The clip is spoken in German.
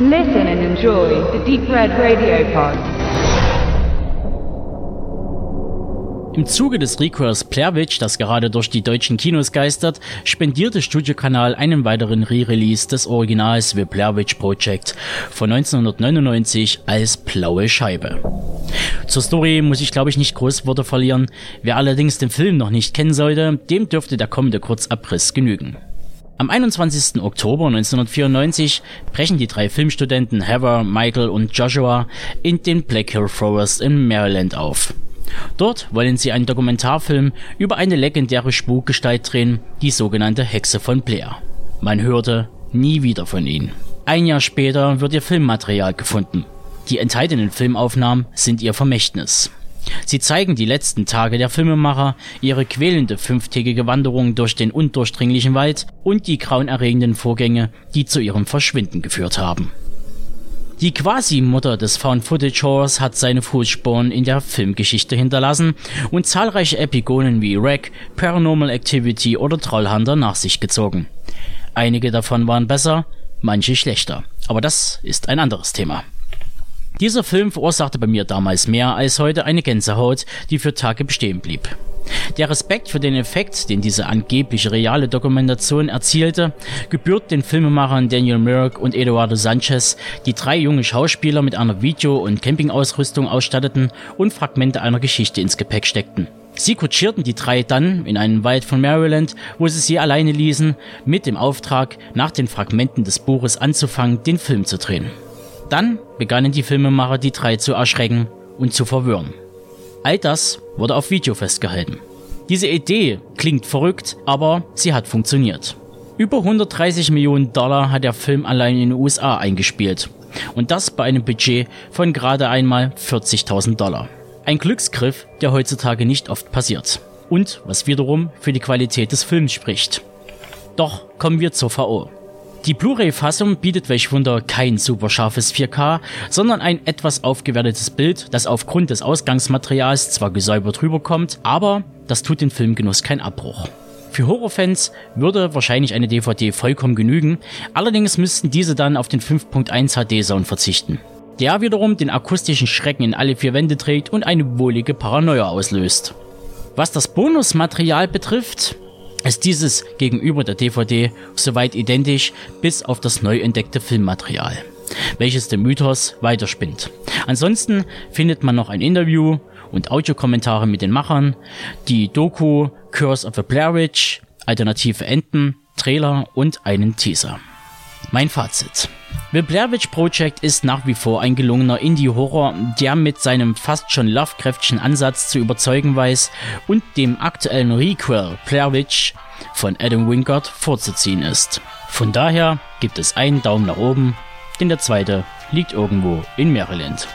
Listen and enjoy the Deep Red Radio Pod. Im Zuge des Requires Blair Witch, das gerade durch die deutschen Kinos geistert, spendierte Studiokanal einen weiteren Re-Release des Originals The Blair Witch Project von 1999 als blaue Scheibe. Zur Story muss ich glaube ich nicht groß Worte verlieren. Wer allerdings den Film noch nicht kennen sollte, dem dürfte der kommende Kurzabriss genügen. Am 21. Oktober 1994 brechen die drei Filmstudenten Heather, Michael und Joshua in den Black Hill Forest in Maryland auf. Dort wollen sie einen Dokumentarfilm über eine legendäre Spukgestalt drehen, die sogenannte Hexe von Blair. Man hörte nie wieder von ihnen. Ein Jahr später wird ihr Filmmaterial gefunden. Die enthaltenen Filmaufnahmen sind ihr Vermächtnis. Sie zeigen die letzten Tage der Filmemacher, ihre quälende fünftägige Wanderung durch den undurchdringlichen Wald und die grauenerregenden Vorgänge, die zu ihrem Verschwinden geführt haben. Die Quasi-Mutter des Found-Footage-Horrors hat seine Fußspuren in der Filmgeschichte hinterlassen und zahlreiche Epigonen wie Wreck, Paranormal Activity oder Trollhunter nach sich gezogen. Einige davon waren besser, manche schlechter. Aber das ist ein anderes Thema. Dieser Film verursachte bei mir damals mehr als heute eine Gänsehaut, die für Tage bestehen blieb. Der Respekt für den Effekt, den diese angeblich reale Dokumentation erzielte, gebührt den Filmemachern Daniel Myrick und Eduardo Sanchez, die drei junge Schauspieler mit einer Video- und Campingausrüstung ausstatteten und Fragmente einer Geschichte ins Gepäck steckten. Sie kutschierten die drei dann in einen Wald von Maryland, wo sie sie alleine ließen, mit dem Auftrag, nach den Fragmenten des Buches anzufangen, den Film zu drehen. Dann begannen die Filmemacher die drei zu erschrecken und zu verwirren. All das wurde auf Video festgehalten. Diese Idee klingt verrückt, aber sie hat funktioniert. Über 130 Millionen Dollar hat der Film allein in den USA eingespielt. Und das bei einem Budget von gerade einmal 40.000 Dollar. Ein Glücksgriff, der heutzutage nicht oft passiert. Und was wiederum für die Qualität des Films spricht. Doch kommen wir zur VO. Die Blu-ray-Fassung bietet welch Wunder kein super scharfes 4K, sondern ein etwas aufgewertetes Bild, das aufgrund des Ausgangsmaterials zwar gesäubert rüberkommt, aber das tut den Filmgenuss kein Abbruch. Für Horrorfans würde wahrscheinlich eine DVD vollkommen genügen, allerdings müssten diese dann auf den 5.1 HD-Sound verzichten. Der wiederum den akustischen Schrecken in alle vier Wände trägt und eine wohlige Paranoia auslöst. Was das Bonusmaterial betrifft, ist dieses gegenüber der DVD soweit identisch bis auf das neu entdeckte Filmmaterial, welches den Mythos weiterspinnt. Ansonsten findet man noch ein Interview und Audiokommentare mit den Machern, die Doku Curse of the Blair Witch, alternative Enden, Trailer und einen Teaser. Mein Fazit. The Blair Witch Project ist nach wie vor ein gelungener Indie-Horror, der mit seinem fast schon Lovecraftschen Ansatz zu überzeugen weiß und dem aktuellen Requel Blair Witch von Adam Wingard vorzuziehen ist. Von daher gibt es einen Daumen nach oben, denn der zweite liegt irgendwo in Maryland.